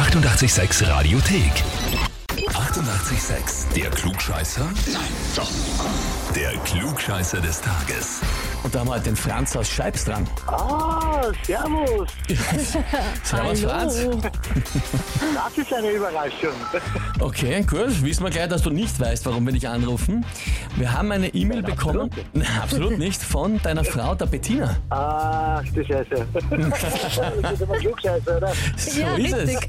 886 Radiothek. 88,6. Der Klugscheißer? Nein, doch. Der Klugscheißer des Tages. Und da haben wir halt den Franz aus Scheibs dran. Ah, servus. Servus, Franz. Das ist eine Überraschung. Okay, gut. Wissen wir gleich, dass du nicht weißt, warum wir dich anrufen. Wir haben eine E-Mail Nein, bekommen. absolut. Nein, absolut nicht. Von deiner Frau, der Bettina. Ah, du Scheiße. das ist immer Klugscheiße, oder? So ja, ist richtig.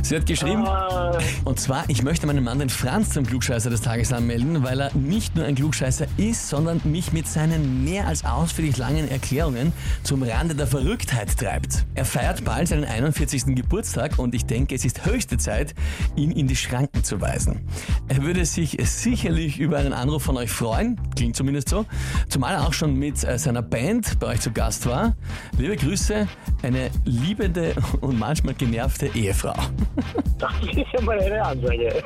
es. Sie hat geschrieben, Ah, und zwar, ich möchte meinen Mann, den Franz, zum Klugscheißer des Tages anmelden, weil er nicht nur ein Klugscheißer ist, sondern mich mit seinen mehr als ausführlich langen Erklärungen zum Rande der Verrücktheit treibt. Er feiert bald seinen 41. Geburtstag und ich denke, es ist höchste Zeit, ihn in die Schranken zu weisen. Er würde sich sicherlich über einen Anruf von euch freuen, klingt zumindest so, zumal er auch schon mit äh, seiner Band bei euch zu Gast war. Liebe Grüße, eine liebende und manchmal genervte Ehefrau. das ist ja mal eine Ansage.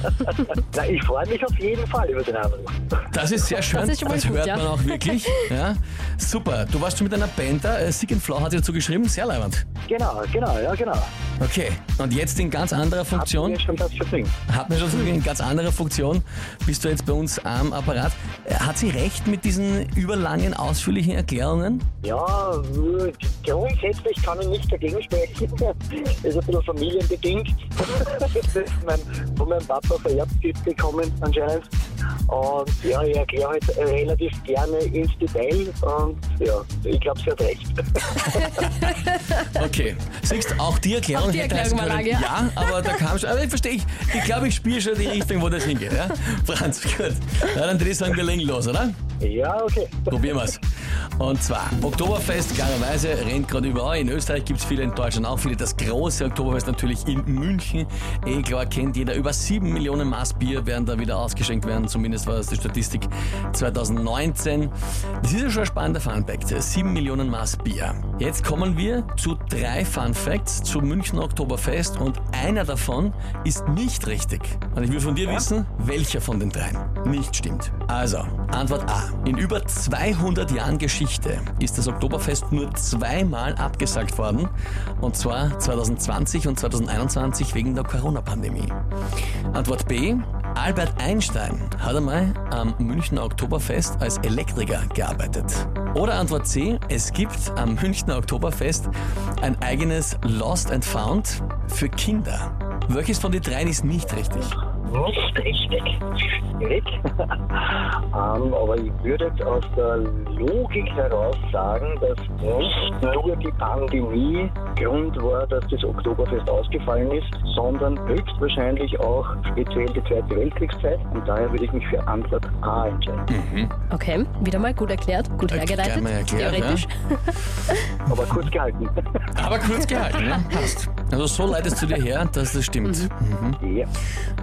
Na, ich freue mich auf jeden Fall über den Anruf. Das ist sehr schön. Das ist schon mal gut, hört ja. man auch wirklich. Ja. Super. Du warst schon mit einer Band da. Äh, and Flow hat dir dazu geschrieben. Sehr leibend. Genau, genau, ja, genau. Okay. Und jetzt in ganz anderer Funktion. schon das? Hat mir schon so in ganz anderer Funktion. Bist du jetzt bei uns am Apparat. Äh, Hat sie recht mit diesen überlangen, ausführlichen Erklärungen? Ja, äh, grundsätzlich kann ich nicht dagegen sprechen. ist ein bisschen familienbedingt. das ist mein, von meinem Papa vererbt bekommen anscheinend. Und ja, ich erkläre halt relativ gerne ins Detail und ja, ich glaube, sie hat recht. Okay. Siehst auch die Erklärung Auch die hätte Erklärung heißen können, lang, ja. aber da kam schon. Aber ich verstehe, ich, ich glaube, ich spiele schon die Richtung, wo das hingeht. Ja? Franz, gut. Na, dann würde ich sagen, wir legen los, oder? ja, okay. Probieren wir's. Und zwar, Oktoberfest, klarerweise, rennt gerade überall. In Österreich gibt's viele, in Deutschland auch viele. Das große Oktoberfest natürlich in München. Eh klar, kennt jeder. Über sieben Millionen Maß Bier werden da wieder ausgeschenkt werden. Zumindest war das die Statistik 2019. Das ist ja schon ein spannender Funfact. Sieben Millionen Maß Bier. Jetzt kommen wir zu drei Fun Facts zum Münchner Oktoberfest und einer davon ist nicht richtig. Und ich will von dir wissen, welcher von den dreien nicht stimmt. Also, Antwort A. In über 200 Jahren Geschichte ist das Oktoberfest nur zweimal abgesagt worden. Und zwar 2020 und 2021 wegen der Corona-Pandemie. Antwort B. Albert Einstein hat einmal am Münchner Oktoberfest als Elektriker gearbeitet. Oder Antwort C. Es gibt am Münchner Oktoberfest ein eigenes Lost and Found für Kinder. Welches von den dreien ist nicht richtig? Nicht richtig. Schwierig. ähm, aber ich würde jetzt aus der Logik heraus sagen, dass nicht nur die Pandemie Grund war, dass das Oktoberfest ausgefallen ist, sondern höchstwahrscheinlich auch speziell die Zweite Weltkriegszeit. Und daher würde ich mich für Antwort A entscheiden. Okay, wieder mal gut erklärt, gut Äh, hergeleitet, erklärt, theoretisch. Aber kurz gehalten. Aber kurz gehalten, ne? Passt. Also so leitest du dir her, dass das stimmt. Mhm. ja.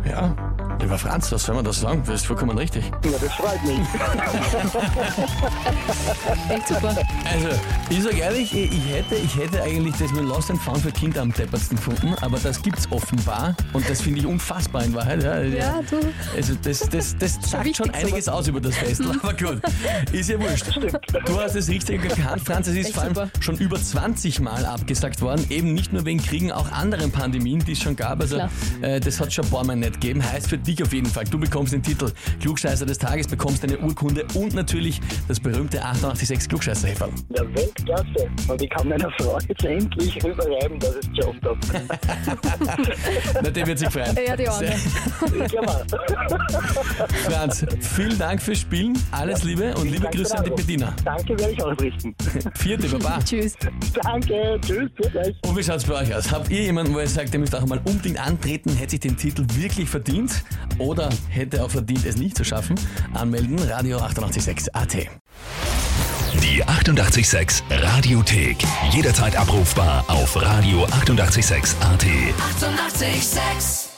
Ja. Lieber Franz, was soll man das sagen? Das ist vollkommen richtig. ja, das freut mich. Echt super. Also, ich sag ehrlich, ich, hätte, ich hätte eigentlich das mit Lost and Found für Kinder am deppertsten gefunden, aber das gibt's offenbar und das finde ich unfassbar in Wahrheit. Ja, Ja, du. Also das, das, das sagt wichtig, schon einiges aus über das Fest, aber gut, ist ja wurscht. Du hast es richtig erkannt, Franz, es ist Echt vor allem super. schon über 20 Mal abgesagt worden, eben nicht nur wegen Kriegen, auch anderen Pandemien, die es schon gab. Also äh, das hat schon ein paar Mal nicht gegeben. Heißt für dich auf jeden Fall, du bekommst den Titel Klugscheißer des Tages, bekommst eine Urkunde und natürlich das berühmte 886 klugscheißer -Häferl. Ja, Weltklasse. Und ich kann meiner Frau jetzt endlich rüberreiben, dass ich es geschafft habe. Na, der wird sich freuen. Ja, die Arme. Ich glaube auch. Franz, vielen Dank fürs Spielen, alles Liebe und liebe Danke Grüße an die. Anruf. Danke, werde ich ausrichten. Vierte, Baba. Tschüss. Danke, tschüss, bis gleich. Und wie schaut's bei euch aus? Habt ihr jemanden, wo ihr sagt, ihr müsst auch mal unbedingt antreten, hätte sich den Titel wirklich verdient oder hätte auch verdient, es nicht zu schaffen? Anmelden, Radio 886 AT. Die 88,6 Radiothek. Jederzeit abrufbar auf radio886.at. 88,6. Eighty-eight, sex.